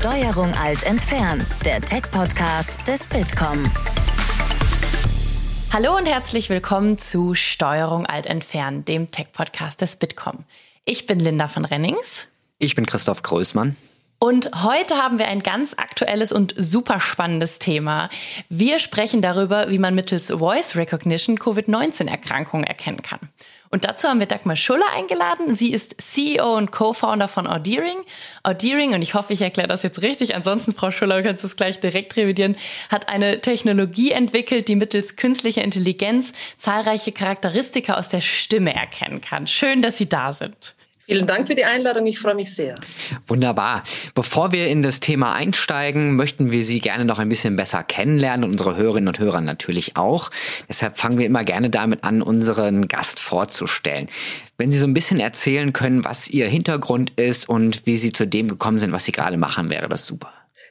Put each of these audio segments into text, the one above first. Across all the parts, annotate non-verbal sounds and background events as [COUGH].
Steuerung alt entfernen, der Tech-Podcast des Bitkom. Hallo und herzlich willkommen zu Steuerung alt entfernen, dem Tech-Podcast des Bitkom. Ich bin Linda von Rennings. Ich bin Christoph Größmann. Und heute haben wir ein ganz aktuelles und super spannendes Thema. Wir sprechen darüber, wie man mittels Voice Recognition Covid-19-Erkrankungen erkennen kann. Und dazu haben wir Dagmar Schuller eingeladen. Sie ist CEO und Co-Founder von Audeering. Audeering, und ich hoffe, ich erkläre das jetzt richtig, ansonsten, Frau Schuller, kannst du es gleich direkt revidieren, hat eine Technologie entwickelt, die mittels künstlicher Intelligenz zahlreiche Charakteristika aus der Stimme erkennen kann. Schön, dass Sie da sind. Vielen Dank für die Einladung. Ich freue mich sehr. Wunderbar. Bevor wir in das Thema einsteigen, möchten wir Sie gerne noch ein bisschen besser kennenlernen und unsere Hörerinnen und Hörer natürlich auch. Deshalb fangen wir immer gerne damit an, unseren Gast vorzustellen. Wenn Sie so ein bisschen erzählen können, was Ihr Hintergrund ist und wie Sie zu dem gekommen sind, was Sie gerade machen, wäre das super.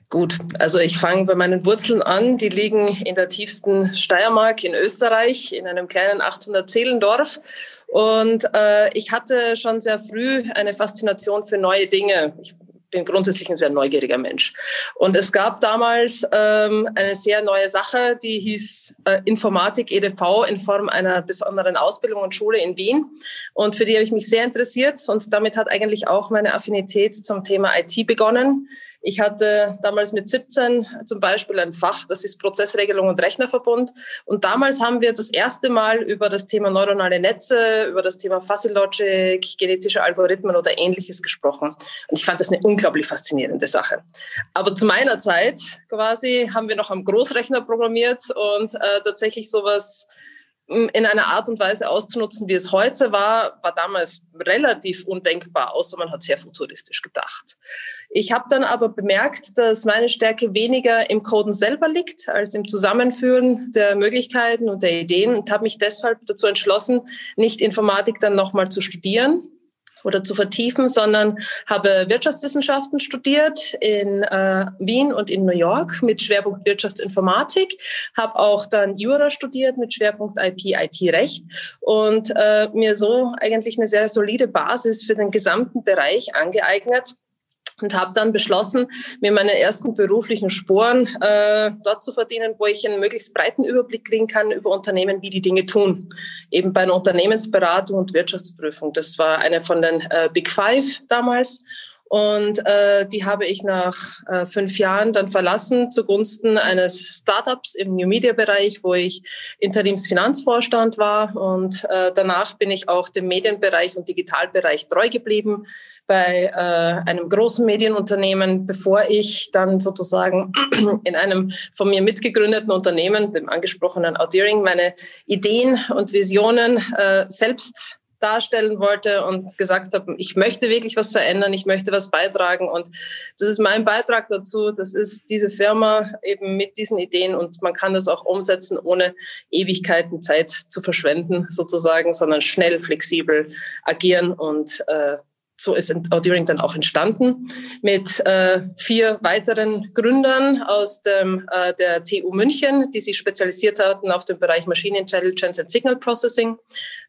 Gut, also ich fange bei meinen Wurzeln an. Die liegen in der tiefsten Steiermark in Österreich, in einem kleinen 800-Seelendorf. Und äh, ich hatte schon sehr früh eine Faszination für neue Dinge. Ich bin grundsätzlich ein sehr neugieriger Mensch. Und es gab damals ähm, eine sehr neue Sache, die hieß äh, Informatik EDV in Form einer besonderen Ausbildung und Schule in Wien. Und für die habe ich mich sehr interessiert. Und damit hat eigentlich auch meine Affinität zum Thema IT begonnen. Ich hatte damals mit 17 zum Beispiel ein Fach, das ist Prozessregelung und Rechnerverbund. Und damals haben wir das erste Mal über das Thema neuronale Netze, über das Thema Fuzzy Logic, genetische Algorithmen oder ähnliches gesprochen. Und ich fand das eine unglaublich faszinierende Sache. Aber zu meiner Zeit quasi haben wir noch am Großrechner programmiert und äh, tatsächlich sowas in einer Art und Weise auszunutzen, wie es heute war, war damals relativ undenkbar, außer man hat sehr futuristisch gedacht. Ich habe dann aber bemerkt, dass meine Stärke weniger im Coden selber liegt, als im Zusammenführen der Möglichkeiten und der Ideen und habe mich deshalb dazu entschlossen, nicht Informatik dann nochmal zu studieren, oder zu vertiefen, sondern habe Wirtschaftswissenschaften studiert in äh, Wien und in New York mit Schwerpunkt Wirtschaftsinformatik, habe auch dann Jura studiert mit Schwerpunkt IP, IT-Recht und äh, mir so eigentlich eine sehr solide Basis für den gesamten Bereich angeeignet und habe dann beschlossen, mir meine ersten beruflichen Sporen äh, dort zu verdienen, wo ich einen möglichst breiten Überblick kriegen kann über Unternehmen, wie die Dinge tun. Eben bei einer Unternehmensberatung und Wirtschaftsprüfung. Das war eine von den äh, Big Five damals. Und äh, die habe ich nach äh, fünf Jahren dann verlassen zugunsten eines Startups im New Media Bereich, wo ich Interimsfinanzvorstand war. Und äh, danach bin ich auch dem Medienbereich und Digitalbereich treu geblieben bei äh, einem großen Medienunternehmen, bevor ich dann sozusagen [CLEARS THROAT] in einem von mir mitgegründeten Unternehmen, dem angesprochenen Audeering, meine Ideen und Visionen äh, selbst darstellen wollte und gesagt habe, ich möchte wirklich was verändern, ich möchte was beitragen. Und das ist mein Beitrag dazu. Das ist diese Firma eben mit diesen Ideen und man kann das auch umsetzen, ohne Ewigkeiten Zeit zu verschwenden sozusagen, sondern schnell, flexibel agieren. Und äh, so ist Audeering dann auch entstanden mit äh, vier weiteren Gründern aus dem, äh, der TU München, die sich spezialisiert hatten auf den Bereich Machine Intelligence and Signal Processing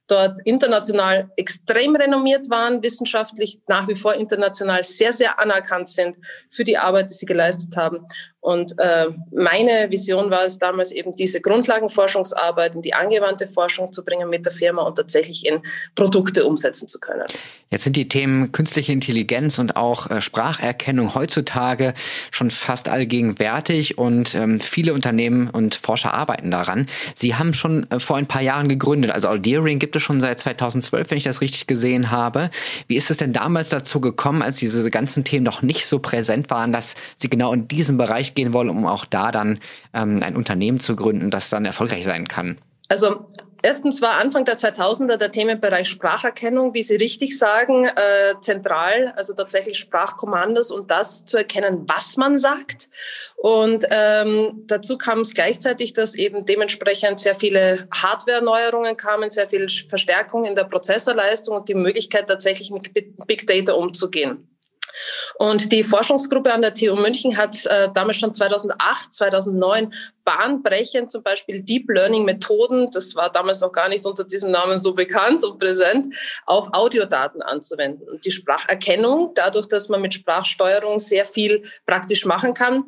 dort international extrem renommiert waren, wissenschaftlich nach wie vor international sehr, sehr anerkannt sind für die Arbeit, die sie geleistet haben. Und äh, meine Vision war es damals eben, diese Grundlagenforschungsarbeit in die angewandte Forschung zu bringen mit der Firma und tatsächlich in Produkte umsetzen zu können. Jetzt sind die Themen künstliche Intelligenz und auch äh, Spracherkennung heutzutage schon fast allgegenwärtig und ähm, viele Unternehmen und Forscher arbeiten daran. Sie haben schon äh, vor ein paar Jahren gegründet, also Aldeering gibt es schon seit 2012, wenn ich das richtig gesehen habe. Wie ist es denn damals dazu gekommen, als diese ganzen Themen noch nicht so präsent waren, dass Sie genau in diesem Bereich gehen wollen, um auch da dann ähm, ein Unternehmen zu gründen, das dann erfolgreich sein kann? Also Erstens war Anfang der 2000er der Themenbereich Spracherkennung, wie Sie richtig sagen, äh, zentral, also tatsächlich Sprachkommandos und das zu erkennen, was man sagt. Und ähm, dazu kam es gleichzeitig, dass eben dementsprechend sehr viele Hardware-Neuerungen kamen, sehr viel Verstärkung in der Prozessorleistung und die Möglichkeit tatsächlich mit Big Data umzugehen. Und die Forschungsgruppe an der TU München hat äh, damals schon 2008, 2009 bahnbrechend zum Beispiel Deep Learning Methoden, das war damals noch gar nicht unter diesem Namen so bekannt und präsent, auf Audiodaten anzuwenden. Und die Spracherkennung, dadurch, dass man mit Sprachsteuerung sehr viel praktisch machen kann,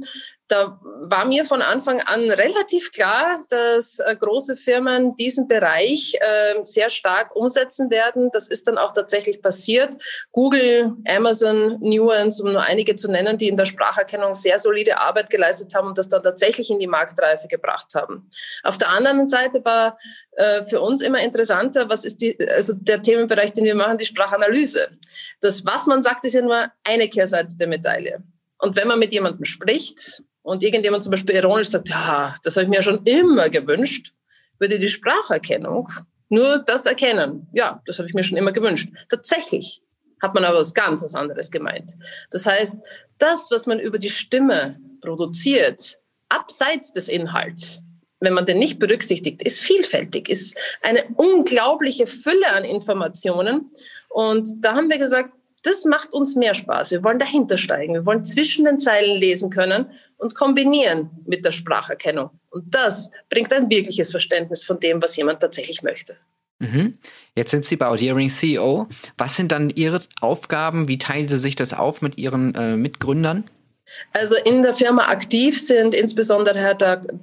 da war mir von Anfang an relativ klar, dass äh, große Firmen diesen Bereich äh, sehr stark umsetzen werden. Das ist dann auch tatsächlich passiert. Google, Amazon, Nuance, um nur einige zu nennen, die in der Spracherkennung sehr solide Arbeit geleistet haben und das dann tatsächlich in die Marktreife gebracht haben. Auf der anderen Seite war äh, für uns immer interessanter, was ist die, also der Themenbereich, den wir machen, die Sprachanalyse. Das, was man sagt, ist ja nur eine Kehrseite der Medaille. Und wenn man mit jemandem spricht und irgendjemand zum Beispiel ironisch sagt, ja, das habe ich mir schon immer gewünscht, würde die Spracherkennung nur das erkennen. Ja, das habe ich mir schon immer gewünscht. Tatsächlich hat man aber was ganz was anderes gemeint. Das heißt, das, was man über die Stimme produziert, abseits des Inhalts, wenn man den nicht berücksichtigt, ist vielfältig, ist eine unglaubliche Fülle an Informationen. Und da haben wir gesagt, das macht uns mehr Spaß. Wir wollen dahinter steigen. Wir wollen zwischen den Zeilen lesen können und kombinieren mit der Spracherkennung. Und das bringt ein wirkliches Verständnis von dem, was jemand tatsächlich möchte. Mhm. Jetzt sind Sie bei Audiering CEO. Was sind dann Ihre Aufgaben? Wie teilen Sie sich das auf mit Ihren äh, Mitgründern? Also in der Firma aktiv sind insbesondere Herr,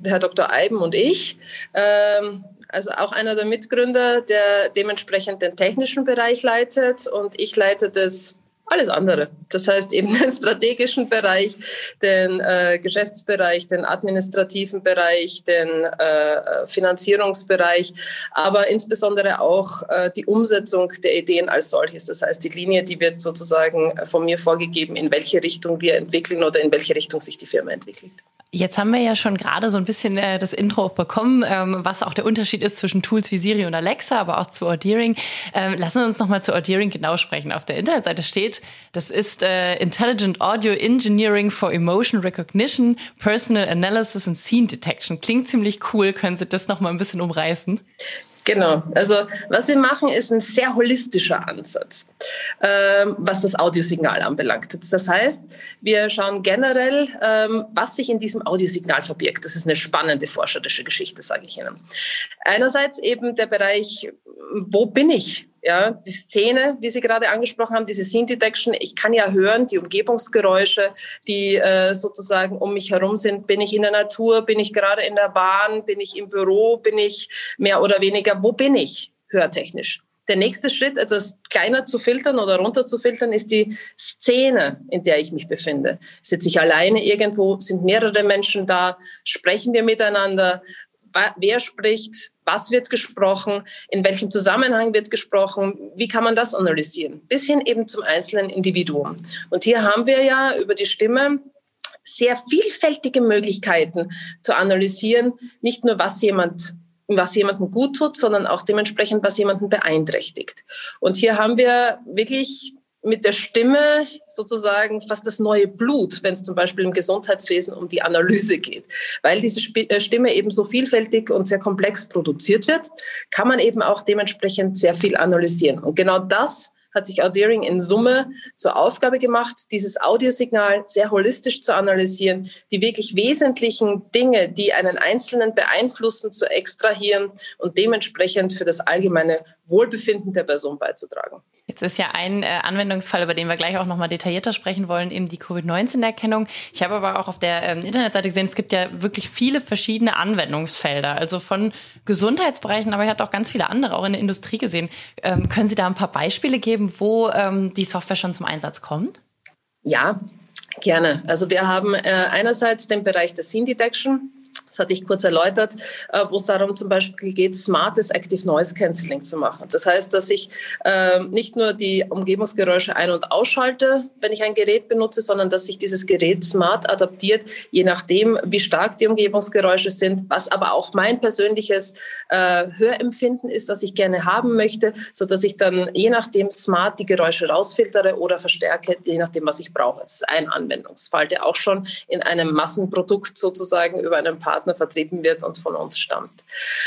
Herr Dr. Eiben und ich. Ähm, also auch einer der Mitgründer, der dementsprechend den technischen Bereich leitet und ich leite das alles andere. Das heißt eben den strategischen Bereich, den äh, Geschäftsbereich, den administrativen Bereich, den äh, Finanzierungsbereich, aber insbesondere auch äh, die Umsetzung der Ideen als solches. Das heißt, die Linie, die wird sozusagen von mir vorgegeben, in welche Richtung wir entwickeln oder in welche Richtung sich die Firma entwickelt. Jetzt haben wir ja schon gerade so ein bisschen äh, das Intro bekommen, ähm, was auch der Unterschied ist zwischen Tools wie Siri und Alexa, aber auch zu Audeering. Ähm, lassen wir uns nochmal zu Audeering genau sprechen. Auf der Internetseite steht, das ist äh, Intelligent Audio Engineering for Emotion Recognition, Personal Analysis and Scene Detection. Klingt ziemlich cool. Können Sie das nochmal ein bisschen umreißen? Genau. Also was wir machen, ist ein sehr holistischer Ansatz, ähm, was das Audiosignal anbelangt. Das heißt, wir schauen generell, ähm, was sich in diesem Audiosignal verbirgt. Das ist eine spannende forscherische Geschichte, sage ich Ihnen. Einerseits eben der Bereich, wo bin ich? Ja, die Szene, wie Sie gerade angesprochen haben, diese Scene Detection, ich kann ja hören, die Umgebungsgeräusche, die äh, sozusagen um mich herum sind. Bin ich in der Natur? Bin ich gerade in der Bahn? Bin ich im Büro? Bin ich mehr oder weniger? Wo bin ich hörtechnisch? Der nächste Schritt, etwas kleiner zu filtern oder runter zu filtern, ist die Szene, in der ich mich befinde. Sitze ich alleine irgendwo? Sind mehrere Menschen da? Sprechen wir miteinander? wer spricht, was wird gesprochen, in welchem Zusammenhang wird gesprochen, wie kann man das analysieren, bis hin eben zum einzelnen Individuum. Und hier haben wir ja über die Stimme sehr vielfältige Möglichkeiten zu analysieren, nicht nur was jemand was jemandem gut tut, sondern auch dementsprechend, was jemanden beeinträchtigt. Und hier haben wir wirklich mit der Stimme sozusagen fast das neue Blut, wenn es zum Beispiel im Gesundheitswesen um die Analyse geht. Weil diese äh, Stimme eben so vielfältig und sehr komplex produziert wird, kann man eben auch dementsprechend sehr viel analysieren. Und genau das hat sich Audeering in Summe zur Aufgabe gemacht, dieses Audiosignal sehr holistisch zu analysieren, die wirklich wesentlichen Dinge, die einen Einzelnen beeinflussen, zu extrahieren und dementsprechend für das allgemeine Wohlbefinden der Person beizutragen. Jetzt ist ja ein äh, Anwendungsfall, über den wir gleich auch nochmal detaillierter sprechen wollen, eben die Covid-19-Erkennung. Ich habe aber auch auf der ähm, Internetseite gesehen, es gibt ja wirklich viele verschiedene Anwendungsfelder, also von Gesundheitsbereichen, aber ich hatte auch ganz viele andere, auch in der Industrie gesehen. Ähm, können Sie da ein paar Beispiele geben, wo ähm, die Software schon zum Einsatz kommt? Ja, gerne. Also wir haben äh, einerseits den Bereich der Scene Detection. Das hatte ich kurz erläutert, äh, wo es darum zum Beispiel geht, smartes Active Noise Cancelling zu machen. Das heißt, dass ich äh, nicht nur die Umgebungsgeräusche ein- und ausschalte, wenn ich ein Gerät benutze, sondern dass sich dieses Gerät smart adaptiert, je nachdem, wie stark die Umgebungsgeräusche sind, was aber auch mein persönliches äh, Hörempfinden ist, was ich gerne haben möchte, so dass ich dann je nachdem smart die Geräusche rausfiltere oder verstärke, je nachdem, was ich brauche. Das ist ein Anwendungsfall, der auch schon in einem Massenprodukt sozusagen über einen Partner Partner vertrieben wird und von uns stammt.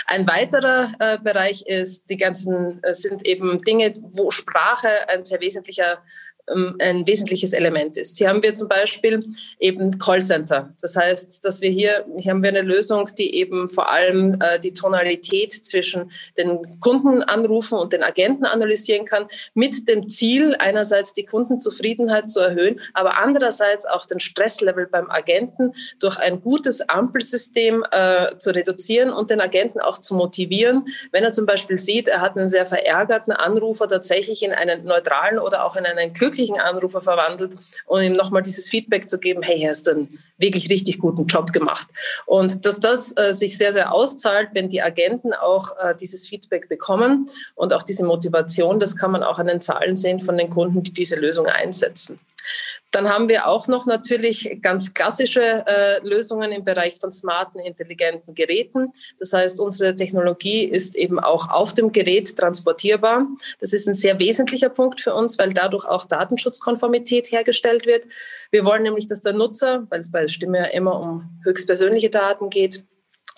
Ein weiterer äh, Bereich ist, die ganzen äh, sind eben Dinge, wo Sprache ein sehr wesentlicher ein wesentliches Element ist. Hier haben wir zum Beispiel eben Callcenter. Das heißt, dass wir hier, hier haben wir eine Lösung, die eben vor allem äh, die Tonalität zwischen den Kundenanrufen und den Agenten analysieren kann, mit dem Ziel, einerseits die Kundenzufriedenheit zu erhöhen, aber andererseits auch den Stresslevel beim Agenten durch ein gutes Ampelsystem äh, zu reduzieren und den Agenten auch zu motivieren, wenn er zum Beispiel sieht, er hat einen sehr verärgerten Anrufer tatsächlich in einen neutralen oder auch in einen glücklichen Anrufer verwandelt und ihm nochmal dieses Feedback zu geben, hey, hast du einen wirklich richtig guten Job gemacht. Und dass das äh, sich sehr, sehr auszahlt, wenn die Agenten auch äh, dieses Feedback bekommen und auch diese Motivation, das kann man auch an den Zahlen sehen von den Kunden, die diese Lösung einsetzen. Dann haben wir auch noch natürlich ganz klassische äh, Lösungen im Bereich von smarten, intelligenten Geräten. Das heißt, unsere Technologie ist eben auch auf dem Gerät transportierbar. Das ist ein sehr wesentlicher Punkt für uns, weil dadurch auch Datenschutzkonformität hergestellt wird. Wir wollen nämlich, dass der Nutzer, weil es bei Stimme ja immer um höchstpersönliche Daten geht,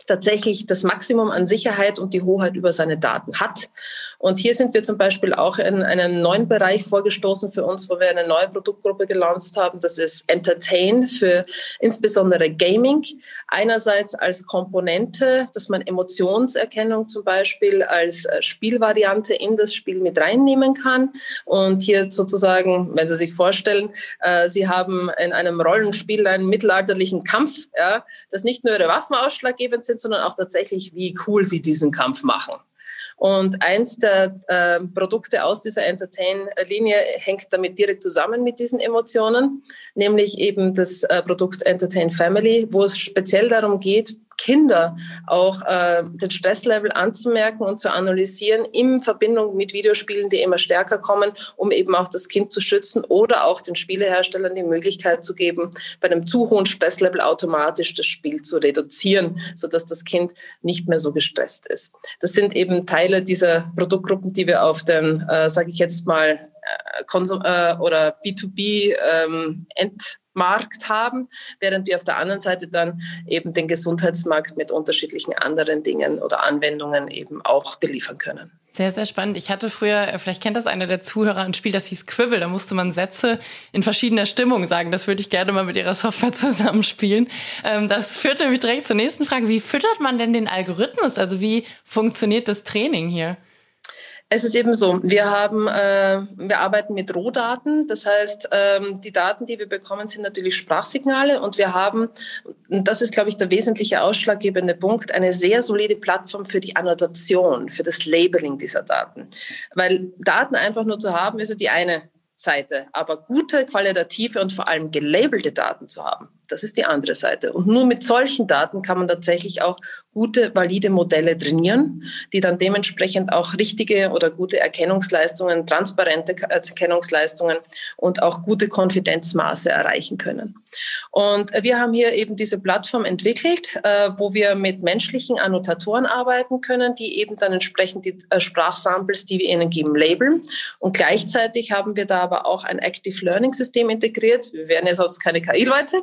tatsächlich das Maximum an Sicherheit und die Hoheit über seine Daten hat. Und hier sind wir zum Beispiel auch in einen neuen Bereich vorgestoßen für uns, wo wir eine neue Produktgruppe gelauncht haben. Das ist Entertain für insbesondere Gaming. Einerseits als Komponente, dass man Emotionserkennung zum Beispiel als äh, Spielvariante in das Spiel mit reinnehmen kann. Und hier sozusagen, wenn Sie sich vorstellen, äh, Sie haben in einem Rollenspiel einen mittelalterlichen Kampf, ja, das nicht nur Ihre Waffen ausschlaggebend sind, sondern auch tatsächlich, wie cool Sie diesen Kampf machen. Und eins der äh, Produkte aus dieser Entertain-Linie hängt damit direkt zusammen mit diesen Emotionen, nämlich eben das äh, Produkt Entertain Family, wo es speziell darum geht, Kinder auch äh, den Stresslevel anzumerken und zu analysieren in Verbindung mit Videospielen, die immer stärker kommen, um eben auch das Kind zu schützen oder auch den Spieleherstellern die Möglichkeit zu geben, bei einem zu hohen Stresslevel automatisch das Spiel zu reduzieren, sodass das Kind nicht mehr so gestresst ist. Das sind eben Teile dieser Produktgruppen, die wir auf den, äh, sage ich jetzt mal, äh, Konsum äh, oder B2B ähm, End Markt haben, während wir auf der anderen Seite dann eben den Gesundheitsmarkt mit unterschiedlichen anderen Dingen oder Anwendungen eben auch beliefern können. Sehr, sehr spannend. Ich hatte früher, äh, vielleicht kennt das einer der Zuhörer, ein Spiel, das hieß Quibbel. Da musste man Sätze in verschiedener Stimmung sagen. Das würde ich gerne mal mit Ihrer Software [LAUGHS] zusammenspielen. Ähm, das führt nämlich direkt zur nächsten Frage. Wie füttert man denn den Algorithmus? Also wie funktioniert das Training hier? Es ist eben so, wir haben, äh, wir arbeiten mit Rohdaten. Das heißt, ähm, die Daten, die wir bekommen, sind natürlich Sprachsignale und wir haben, und das ist, glaube ich, der wesentliche ausschlaggebende Punkt, eine sehr solide Plattform für die Annotation, für das Labeling dieser Daten. Weil Daten einfach nur zu haben, ist so die eine Seite, aber gute, qualitative und vor allem gelabelte Daten zu haben, das ist die andere Seite. Und nur mit solchen Daten kann man tatsächlich auch gute, valide Modelle trainieren, die dann dementsprechend auch richtige oder gute Erkennungsleistungen, transparente Erkennungsleistungen und auch gute Konfidenzmaße erreichen können. Und wir haben hier eben diese Plattform entwickelt, äh, wo wir mit menschlichen Annotatoren arbeiten können, die eben dann entsprechend die äh, Sprachsamples, die wir ihnen geben, labeln. Und gleichzeitig haben wir da aber auch ein Active Learning System integriert. Wir wären ja sonst keine KI-Leute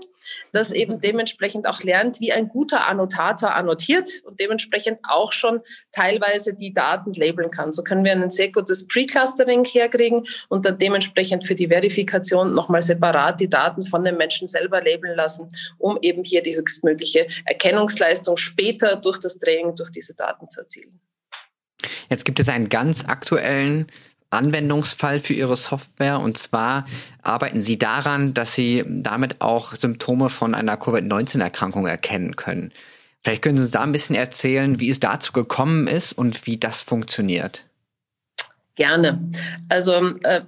das eben dementsprechend auch lernt, wie ein guter Annotator annotiert und dementsprechend auch schon teilweise die Daten labeln kann. So können wir ein sehr gutes Pre-Clustering herkriegen und dann dementsprechend für die Verifikation nochmal separat die Daten von den Menschen selber labeln lassen, um eben hier die höchstmögliche Erkennungsleistung später durch das Training, durch diese Daten zu erzielen. Jetzt gibt es einen ganz aktuellen Anwendungsfall für Ihre Software. Und zwar arbeiten Sie daran, dass Sie damit auch Symptome von einer Covid-19-Erkrankung erkennen können. Vielleicht können Sie uns da ein bisschen erzählen, wie es dazu gekommen ist und wie das funktioniert. Gerne. Also äh,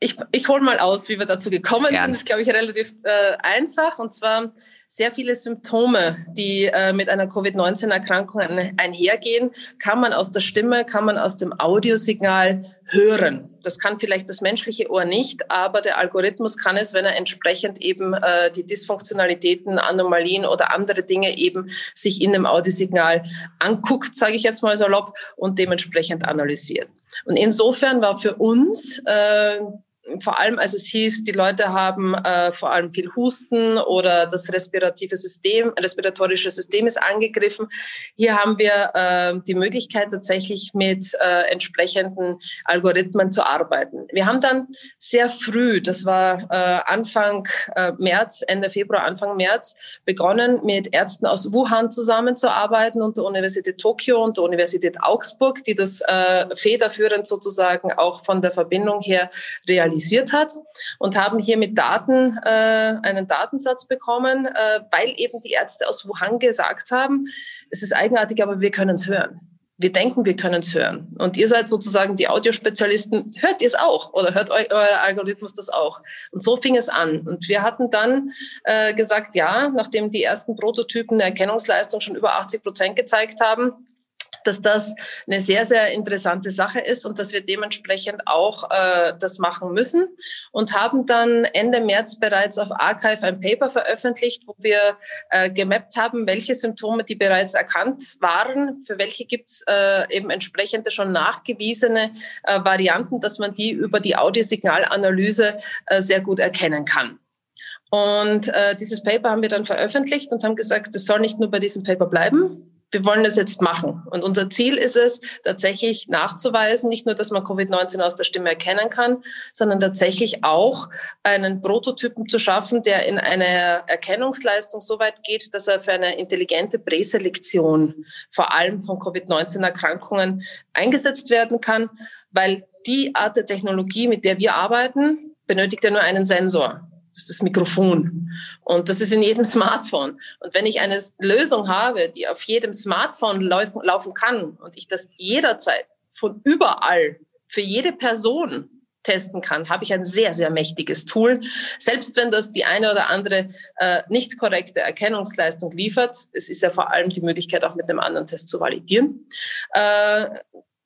ich, ich hole mal aus, wie wir dazu gekommen Gerne. sind. Das ist, glaube ich, relativ äh, einfach. Und zwar sehr viele Symptome, die äh, mit einer Covid-19-Erkrankung einhergehen, kann man aus der Stimme, kann man aus dem Audiosignal hören. Das kann vielleicht das menschliche Ohr nicht, aber der Algorithmus kann es, wenn er entsprechend eben äh, die Dysfunktionalitäten, Anomalien oder andere Dinge eben sich in dem Audiosignal anguckt, sage ich jetzt mal salopp, und dementsprechend analysiert. Und insofern war für uns äh, vor allem als es hieß, die Leute haben äh, vor allem viel Husten oder das respirative System, respiratorische System ist angegriffen. Hier haben wir äh, die Möglichkeit tatsächlich mit äh, entsprechenden Algorithmen zu arbeiten. Wir haben dann sehr früh, das war äh, Anfang äh, März, Ende Februar, Anfang März, begonnen mit Ärzten aus Wuhan zusammenzuarbeiten und der Universität Tokio und der Universität Augsburg, die das äh, federführend sozusagen auch von der Verbindung her realisieren realisiert hat und haben hier mit Daten äh, einen Datensatz bekommen, äh, weil eben die Ärzte aus Wuhan gesagt haben, es ist eigenartig, aber wir können es hören. Wir denken, wir können es hören. Und ihr seid sozusagen die Audiospezialisten. Hört ihr es auch oder hört eu euer Algorithmus das auch? Und so fing es an. Und wir hatten dann äh, gesagt, ja, nachdem die ersten Prototypen eine Erkennungsleistung schon über 80 Prozent gezeigt haben, dass das eine sehr, sehr interessante Sache ist und dass wir dementsprechend auch äh, das machen müssen und haben dann Ende März bereits auf Archive ein Paper veröffentlicht, wo wir äh, gemappt haben, welche Symptome, die bereits erkannt waren, für welche gibt es äh, eben entsprechende schon nachgewiesene äh, Varianten, dass man die über die Audiosignalanalyse äh, sehr gut erkennen kann. Und äh, dieses Paper haben wir dann veröffentlicht und haben gesagt, es soll nicht nur bei diesem Paper bleiben, wir wollen das jetzt machen. Und unser Ziel ist es, tatsächlich nachzuweisen, nicht nur, dass man Covid-19 aus der Stimme erkennen kann, sondern tatsächlich auch einen Prototypen zu schaffen, der in eine Erkennungsleistung so weit geht, dass er für eine intelligente Präselektion vor allem von Covid-19-Erkrankungen eingesetzt werden kann, weil die Art der Technologie, mit der wir arbeiten, benötigt ja nur einen Sensor. Das ist das Mikrofon. Und das ist in jedem Smartphone. Und wenn ich eine Lösung habe, die auf jedem Smartphone laufen kann und ich das jederzeit von überall für jede Person testen kann, habe ich ein sehr, sehr mächtiges Tool. Selbst wenn das die eine oder andere äh, nicht korrekte Erkennungsleistung liefert, es ist ja vor allem die Möglichkeit, auch mit einem anderen Test zu validieren, äh,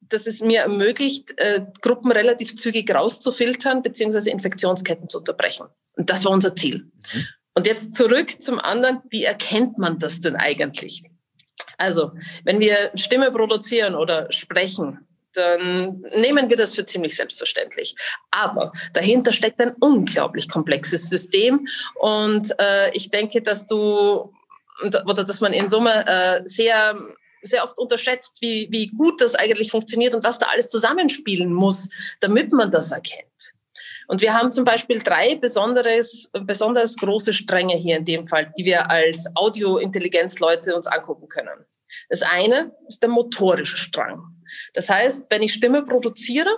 dass es mir ermöglicht, äh, Gruppen relativ zügig rauszufiltern beziehungsweise Infektionsketten zu unterbrechen. Und das war unser Ziel. Mhm. Und jetzt zurück zum anderen, wie erkennt man das denn eigentlich? Also, wenn wir Stimme produzieren oder sprechen, dann nehmen wir das für ziemlich selbstverständlich. Aber dahinter steckt ein unglaublich komplexes System und äh, ich denke, dass du oder dass man in Summe äh, sehr sehr oft unterschätzt, wie, wie gut das eigentlich funktioniert und was da alles zusammenspielen muss, damit man das erkennt. Und wir haben zum Beispiel drei besonderes, besonders große Stränge hier in dem Fall, die wir als Audiointelligenzleute uns angucken können. Das eine ist der motorische Strang. Das heißt, wenn ich Stimme produziere,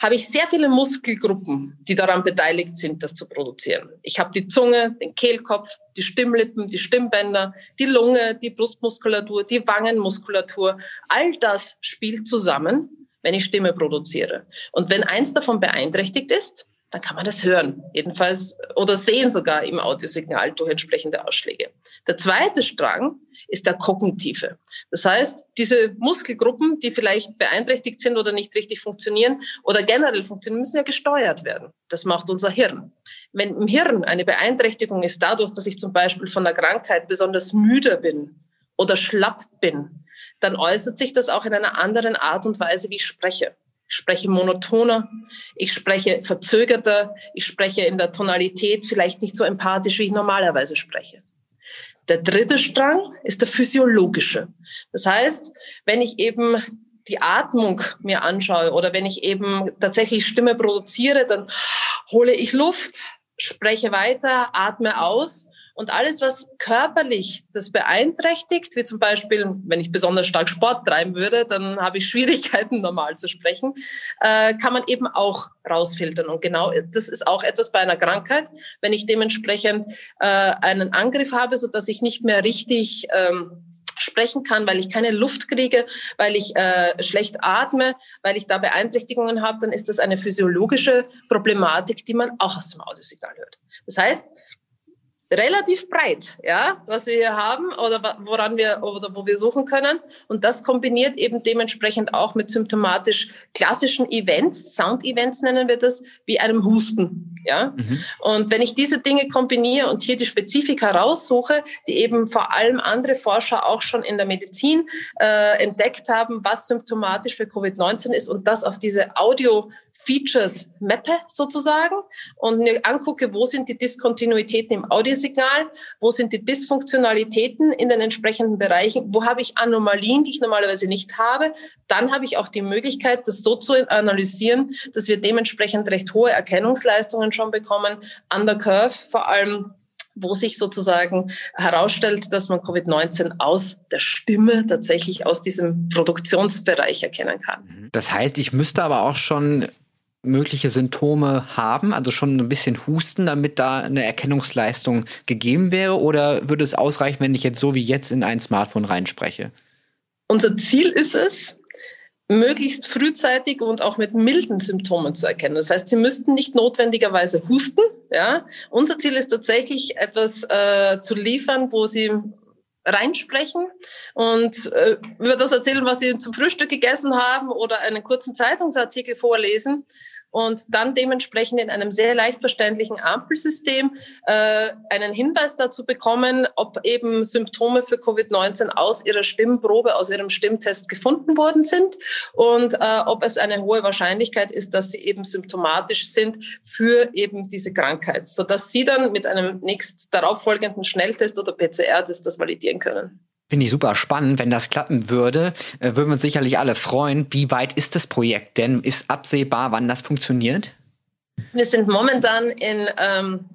habe ich sehr viele Muskelgruppen, die daran beteiligt sind, das zu produzieren. Ich habe die Zunge, den Kehlkopf, die Stimmlippen, die Stimmbänder, die Lunge, die Brustmuskulatur, die Wangenmuskulatur. All das spielt zusammen, wenn ich Stimme produziere. Und wenn eins davon beeinträchtigt ist, dann kann man das hören, jedenfalls oder sehen sogar im Audiosignal durch entsprechende Ausschläge. Der zweite Strang ist der kognitive. Das heißt, diese Muskelgruppen, die vielleicht beeinträchtigt sind oder nicht richtig funktionieren oder generell funktionieren, müssen ja gesteuert werden. Das macht unser Hirn. Wenn im Hirn eine Beeinträchtigung ist dadurch, dass ich zum Beispiel von der Krankheit besonders müde bin oder schlapp bin, dann äußert sich das auch in einer anderen Art und Weise, wie ich spreche. Ich spreche monotoner, ich spreche verzögerter, ich spreche in der Tonalität vielleicht nicht so empathisch, wie ich normalerweise spreche. Der dritte Strang ist der physiologische. Das heißt, wenn ich eben die Atmung mir anschaue oder wenn ich eben tatsächlich Stimme produziere, dann hole ich Luft, spreche weiter, atme aus und alles, was körperlich das beeinträchtigt, wie zum Beispiel, wenn ich besonders stark Sport treiben würde, dann habe ich Schwierigkeiten, [LAUGHS] normal zu sprechen, äh, kann man eben auch rausfiltern. Und genau das ist auch etwas bei einer Krankheit. Wenn ich dementsprechend äh, einen Angriff habe, so dass ich nicht mehr richtig ähm, sprechen kann, weil ich keine Luft kriege, weil ich äh, schlecht atme, weil ich da Beeinträchtigungen habe, dann ist das eine physiologische Problematik, die man auch aus dem Audiosignal hört. Das heißt, relativ breit, ja, was wir hier haben oder woran wir oder wo wir suchen können. Und das kombiniert eben dementsprechend auch mit symptomatisch klassischen Events, Sound-Events nennen wir das, wie einem Husten, ja. Mhm. Und wenn ich diese Dinge kombiniere und hier die Spezifika raussuche, die eben vor allem andere Forscher auch schon in der Medizin äh, entdeckt haben, was symptomatisch für Covid-19 ist und das auf diese Audio Features mappe sozusagen und mir angucke, wo sind die Diskontinuitäten im Audiosignal, wo sind die Dysfunktionalitäten in den entsprechenden Bereichen, wo habe ich Anomalien, die ich normalerweise nicht habe, dann habe ich auch die Möglichkeit, das so zu analysieren, dass wir dementsprechend recht hohe Erkennungsleistungen schon bekommen, an der Curve vor allem wo sich sozusagen herausstellt, dass man Covid-19 aus der Stimme tatsächlich aus diesem Produktionsbereich erkennen kann. Das heißt, ich müsste aber auch schon mögliche Symptome haben, also schon ein bisschen husten, damit da eine Erkennungsleistung gegeben wäre? Oder würde es ausreichen, wenn ich jetzt so wie jetzt in ein Smartphone reinspreche? Unser Ziel ist es, möglichst frühzeitig und auch mit milden Symptomen zu erkennen. Das heißt, sie müssten nicht notwendigerweise husten. Ja? Unser Ziel ist tatsächlich etwas äh, zu liefern, wo sie reinsprechen und äh, über das erzählen, was sie zum Frühstück gegessen haben oder einen kurzen Zeitungsartikel vorlesen und dann dementsprechend in einem sehr leicht verständlichen Ampelsystem äh, einen Hinweis dazu bekommen, ob eben Symptome für Covid-19 aus ihrer Stimmprobe, aus ihrem Stimmtest gefunden worden sind und äh, ob es eine hohe Wahrscheinlichkeit ist, dass sie eben symptomatisch sind für eben diese Krankheit, sodass sie dann mit einem nächst darauf folgenden Schnelltest oder PCR-Test das validieren können. Finde ich super spannend. Wenn das klappen würde, äh, würden wir uns sicherlich alle freuen. Wie weit ist das Projekt denn? Ist absehbar, wann das funktioniert? Wir sind momentan in ähm,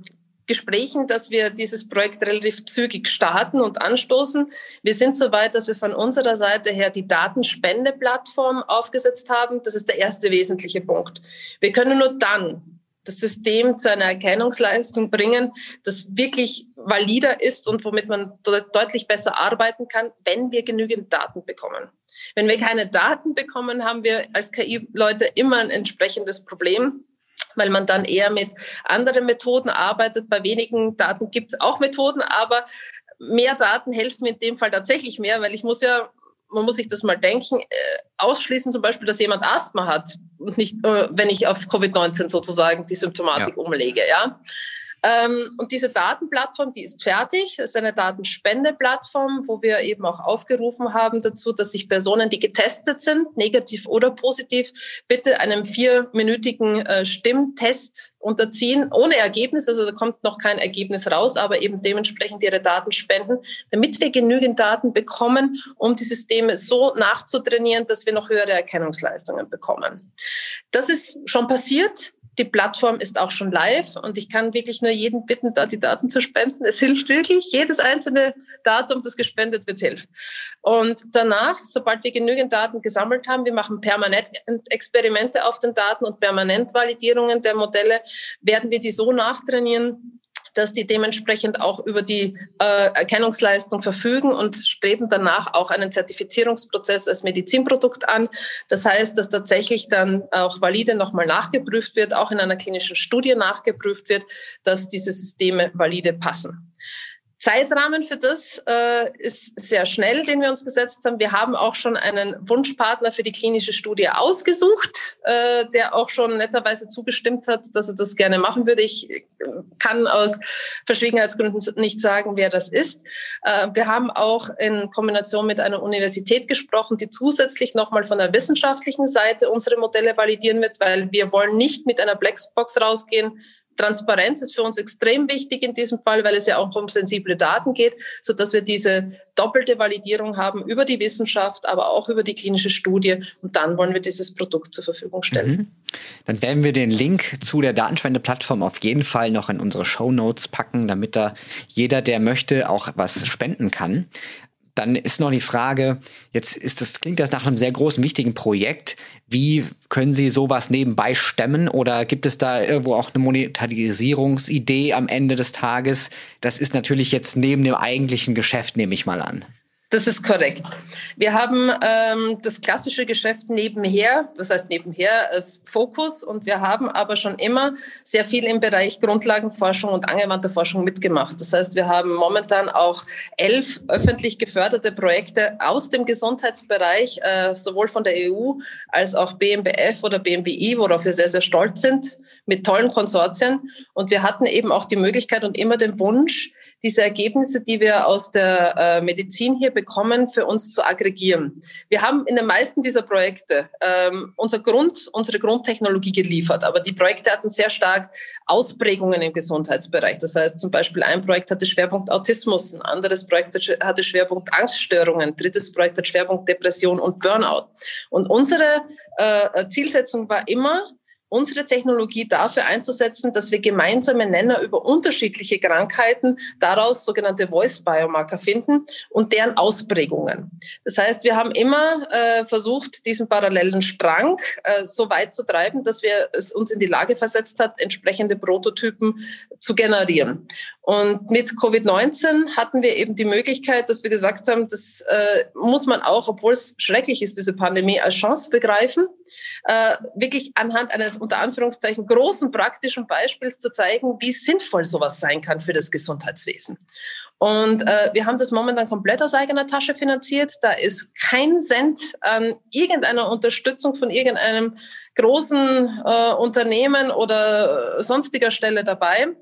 Gesprächen, dass wir dieses Projekt relativ zügig starten und anstoßen. Wir sind so weit, dass wir von unserer Seite her die Datenspendeplattform aufgesetzt haben. Das ist der erste wesentliche Punkt. Wir können nur dann das System zu einer Erkennungsleistung bringen, das wirklich valider ist und womit man deutlich besser arbeiten kann, wenn wir genügend Daten bekommen. Wenn wir keine Daten bekommen, haben wir als KI-Leute immer ein entsprechendes Problem weil man dann eher mit anderen Methoden arbeitet. Bei wenigen Daten gibt es auch Methoden, aber mehr Daten helfen in dem Fall tatsächlich mehr, weil ich muss ja man muss sich das mal denken, äh, ausschließen zum Beispiel, dass jemand Asthma hat und nicht, äh, wenn ich auf Covid-19 sozusagen die Symptomatik ja. umlege, ja. Ähm, und diese Datenplattform, die ist fertig. Das ist eine Datenspendeplattform, wo wir eben auch aufgerufen haben dazu, dass sich Personen, die getestet sind, negativ oder positiv, bitte einem vierminütigen äh, Stimmtest unterziehen, ohne Ergebnis. Also da kommt noch kein Ergebnis raus, aber eben dementsprechend ihre Daten spenden, damit wir genügend Daten bekommen, um die Systeme so nachzutrainieren, dass wir noch höhere Erkennungsleistungen bekommen. Das ist schon passiert. Die Plattform ist auch schon live und ich kann wirklich nur jeden bitten, da die Daten zu spenden. Es hilft wirklich. Jedes einzelne Datum, das gespendet wird, hilft. Und danach, sobald wir genügend Daten gesammelt haben, wir machen permanent Experimente auf den Daten und permanent Validierungen der Modelle, werden wir die so nachtrainieren, dass die dementsprechend auch über die äh, Erkennungsleistung verfügen und streben danach auch einen Zertifizierungsprozess als Medizinprodukt an. Das heißt, dass tatsächlich dann auch valide nochmal nachgeprüft wird, auch in einer klinischen Studie nachgeprüft wird, dass diese Systeme valide passen. Zeitrahmen für das äh, ist sehr schnell, den wir uns gesetzt haben. Wir haben auch schon einen Wunschpartner für die klinische Studie ausgesucht, äh, der auch schon netterweise zugestimmt hat, dass er das gerne machen würde. Ich äh, kann aus Verschwiegenheitsgründen nicht sagen, wer das ist. Äh, wir haben auch in Kombination mit einer Universität gesprochen, die zusätzlich nochmal von der wissenschaftlichen Seite unsere Modelle validieren wird, weil wir wollen nicht mit einer Blackbox rausgehen, Transparenz ist für uns extrem wichtig in diesem Fall, weil es ja auch um sensible Daten geht, so dass wir diese doppelte Validierung haben über die Wissenschaft, aber auch über die klinische Studie. Und dann wollen wir dieses Produkt zur Verfügung stellen. Mhm. Dann werden wir den Link zu der Datenspende-Plattform auf jeden Fall noch in unsere Show Notes packen, damit da jeder, der möchte, auch was spenden kann. Dann ist noch die Frage, jetzt ist das, klingt das nach einem sehr großen, wichtigen Projekt. Wie können Sie sowas nebenbei stemmen oder gibt es da irgendwo auch eine Monetarisierungsidee am Ende des Tages? Das ist natürlich jetzt neben dem eigentlichen Geschäft, nehme ich mal an. Das ist korrekt. Wir haben ähm, das klassische Geschäft nebenher, das heißt nebenher als Fokus und wir haben aber schon immer sehr viel im Bereich Grundlagenforschung und angewandte Forschung mitgemacht. Das heißt, wir haben momentan auch elf öffentlich geförderte Projekte aus dem Gesundheitsbereich, äh, sowohl von der EU als auch BMBF oder BMWI, worauf wir sehr, sehr stolz sind, mit tollen Konsortien. Und wir hatten eben auch die Möglichkeit und immer den Wunsch, diese Ergebnisse, die wir aus der äh, Medizin hier bekommen, für uns zu aggregieren. Wir haben in den meisten dieser Projekte ähm, unser Grund, unsere Grundtechnologie geliefert, aber die Projekte hatten sehr stark Ausprägungen im Gesundheitsbereich. Das heißt zum Beispiel ein Projekt hatte Schwerpunkt Autismus, ein anderes Projekt hatte Schwerpunkt Angststörungen, ein drittes Projekt hat Schwerpunkt Depression und Burnout. Und unsere äh, Zielsetzung war immer, unsere Technologie dafür einzusetzen, dass wir gemeinsame Nenner über unterschiedliche Krankheiten daraus sogenannte Voice-Biomarker finden und deren Ausprägungen. Das heißt, wir haben immer äh, versucht, diesen parallelen Strang äh, so weit zu treiben, dass wir es uns in die Lage versetzt hat, entsprechende Prototypen zu generieren. Und mit Covid-19 hatten wir eben die Möglichkeit, dass wir gesagt haben, das äh, muss man auch, obwohl es schrecklich ist, diese Pandemie als Chance begreifen, äh, wirklich anhand eines unter Anführungszeichen großen praktischen Beispiels zu zeigen, wie sinnvoll sowas sein kann für das Gesundheitswesen. Und äh, wir haben das momentan komplett aus eigener Tasche finanziert. Da ist kein Cent an irgendeiner Unterstützung von irgendeinem großen äh, Unternehmen oder sonstiger Stelle dabei.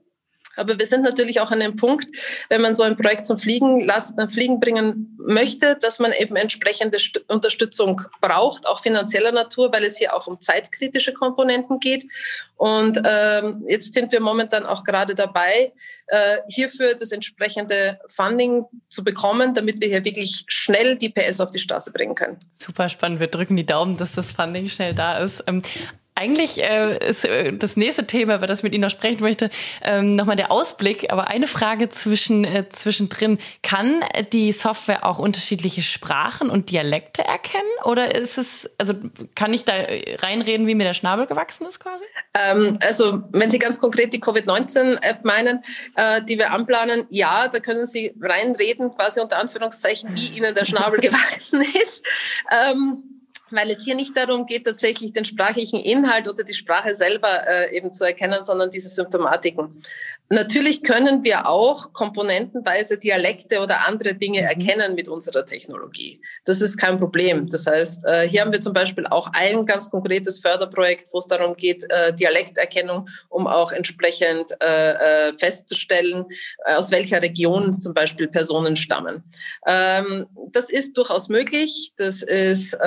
Aber wir sind natürlich auch an dem Punkt, wenn man so ein Projekt zum Fliegen, lassen, äh, Fliegen bringen möchte, dass man eben entsprechende St Unterstützung braucht, auch finanzieller Natur, weil es hier auch um zeitkritische Komponenten geht. Und ähm, jetzt sind wir momentan auch gerade dabei, äh, hierfür das entsprechende Funding zu bekommen, damit wir hier wirklich schnell die PS auf die Straße bringen können. Super spannend. Wir drücken die Daumen, dass das Funding schnell da ist. Ähm, eigentlich äh, ist äh, das nächste Thema, über das ich mit Ihnen noch sprechen möchte, ähm, nochmal der Ausblick. Aber eine Frage zwischen, äh, zwischendrin. Kann die Software auch unterschiedliche Sprachen und Dialekte erkennen? Oder ist es, also kann ich da reinreden, wie mir der Schnabel gewachsen ist quasi? Ähm, also wenn Sie ganz konkret die Covid-19-App meinen, äh, die wir anplanen, ja, da können Sie reinreden, quasi unter Anführungszeichen, wie Ihnen der Schnabel [LAUGHS] gewachsen ist. Ähm, weil es hier nicht darum geht, tatsächlich den sprachlichen Inhalt oder die Sprache selber äh, eben zu erkennen, sondern diese Symptomatiken. Natürlich können wir auch komponentenweise Dialekte oder andere Dinge mhm. erkennen mit unserer Technologie. Das ist kein Problem. Das heißt, äh, hier haben wir zum Beispiel auch ein ganz konkretes Förderprojekt, wo es darum geht, äh, Dialekterkennung, um auch entsprechend äh, festzustellen, aus welcher Region zum Beispiel Personen stammen. Ähm, das ist durchaus möglich. Das ist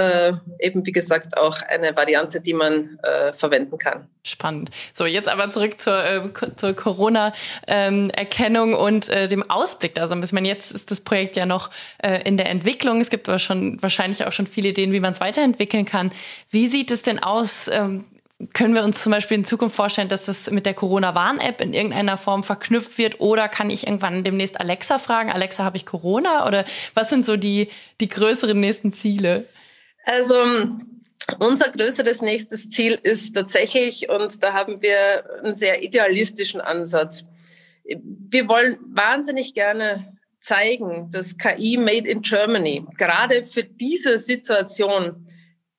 eben, wie gesagt, auch eine Variante, die man verwenden kann. Spannend. So, jetzt aber zurück zur, zur Corona ähm, und äh, dem Ausblick da so ein bisschen. Ich meine, jetzt ist das Projekt ja noch äh, in der Entwicklung. Es gibt aber schon wahrscheinlich auch schon viele Ideen, wie man es weiterentwickeln kann. Wie sieht es denn aus? Ähm, können wir uns zum Beispiel in Zukunft vorstellen, dass das mit der Corona-Warn-App in irgendeiner Form verknüpft wird? Oder kann ich irgendwann demnächst Alexa fragen, Alexa, habe ich Corona? Oder was sind so die, die größeren nächsten Ziele? Also unser größeres nächstes Ziel ist tatsächlich, und da haben wir einen sehr idealistischen Ansatz. Wir wollen wahnsinnig gerne zeigen, dass KI Made in Germany gerade für diese Situation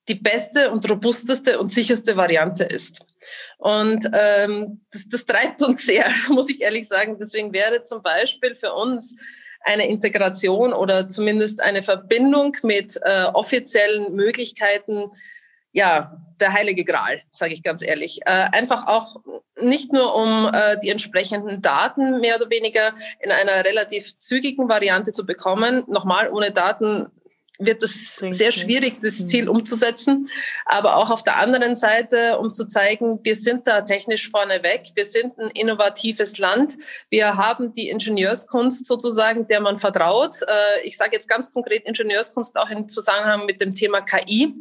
die beste und robusteste und sicherste Variante ist. Und ähm, das, das treibt uns sehr, [LAUGHS] muss ich ehrlich sagen. Deswegen wäre zum Beispiel für uns eine Integration oder zumindest eine Verbindung mit äh, offiziellen Möglichkeiten ja, der heilige Gral, sage ich ganz ehrlich. Äh, einfach auch nicht nur um äh, die entsprechenden Daten mehr oder weniger in einer relativ zügigen Variante zu bekommen. Nochmal, ohne Daten wird es sehr schwierig, das mhm. Ziel umzusetzen. Aber auch auf der anderen Seite, um zu zeigen, wir sind da technisch vorneweg. Wir sind ein innovatives Land. Wir haben die Ingenieurskunst sozusagen, der man vertraut. Äh, ich sage jetzt ganz konkret Ingenieurskunst auch im Zusammenhang mit dem Thema KI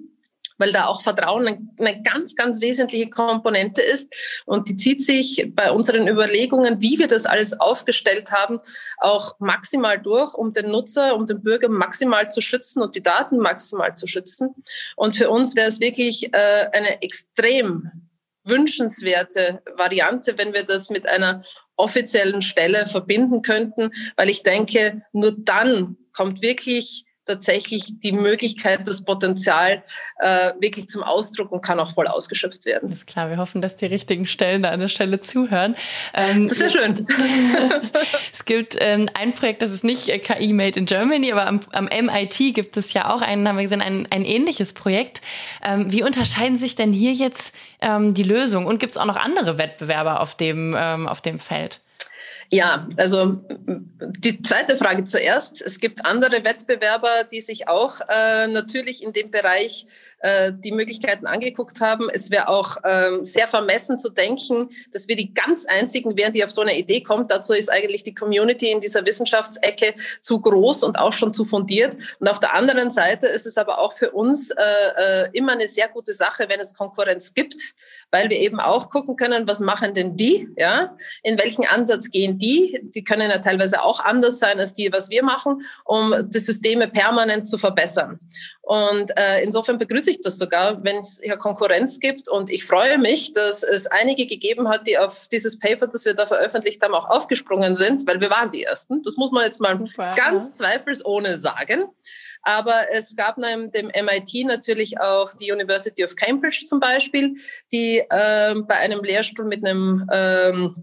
weil da auch Vertrauen eine ganz, ganz wesentliche Komponente ist. Und die zieht sich bei unseren Überlegungen, wie wir das alles aufgestellt haben, auch maximal durch, um den Nutzer, um den Bürger maximal zu schützen und die Daten maximal zu schützen. Und für uns wäre es wirklich äh, eine extrem wünschenswerte Variante, wenn wir das mit einer offiziellen Stelle verbinden könnten, weil ich denke, nur dann kommt wirklich tatsächlich die Möglichkeit, das Potenzial äh, wirklich zum Ausdruck und kann auch voll ausgeschöpft werden. ist klar, wir hoffen, dass die richtigen Stellen da an der Stelle zuhören. Ähm, das wäre schön. [LAUGHS] es gibt ähm, ein Projekt, das ist nicht äh, KI Made in Germany, aber am, am MIT gibt es ja auch einen, haben wir gesehen, ein, ein ähnliches Projekt. Ähm, wie unterscheiden sich denn hier jetzt ähm, die Lösungen? Und gibt es auch noch andere Wettbewerber auf dem, ähm, auf dem Feld? Ja, also die zweite Frage zuerst. Es gibt andere Wettbewerber, die sich auch äh, natürlich in dem Bereich äh, die Möglichkeiten angeguckt haben. Es wäre auch ähm, sehr vermessen zu denken, dass wir die ganz einzigen wären, die auf so eine Idee kommt. Dazu ist eigentlich die Community in dieser Wissenschaftsecke zu groß und auch schon zu fundiert. Und auf der anderen Seite ist es aber auch für uns äh, äh, immer eine sehr gute Sache, wenn es Konkurrenz gibt, weil wir eben auch gucken können, was machen denn die, ja, in welchen Ansatz gehen die. Die können ja teilweise auch anders sein als die, was wir machen, um die Systeme permanent zu verbessern. Und äh, insofern begrüße ich das sogar, wenn es hier Konkurrenz gibt. Und ich freue mich, dass es einige gegeben hat, die auf dieses Paper, das wir da veröffentlicht haben, auch aufgesprungen sind, weil wir waren die Ersten. Das muss man jetzt mal Super, ganz ja. zweifelsohne sagen. Aber es gab neben dem MIT natürlich auch die University of Cambridge zum Beispiel, die äh, bei einem Lehrstuhl mit einem ähm,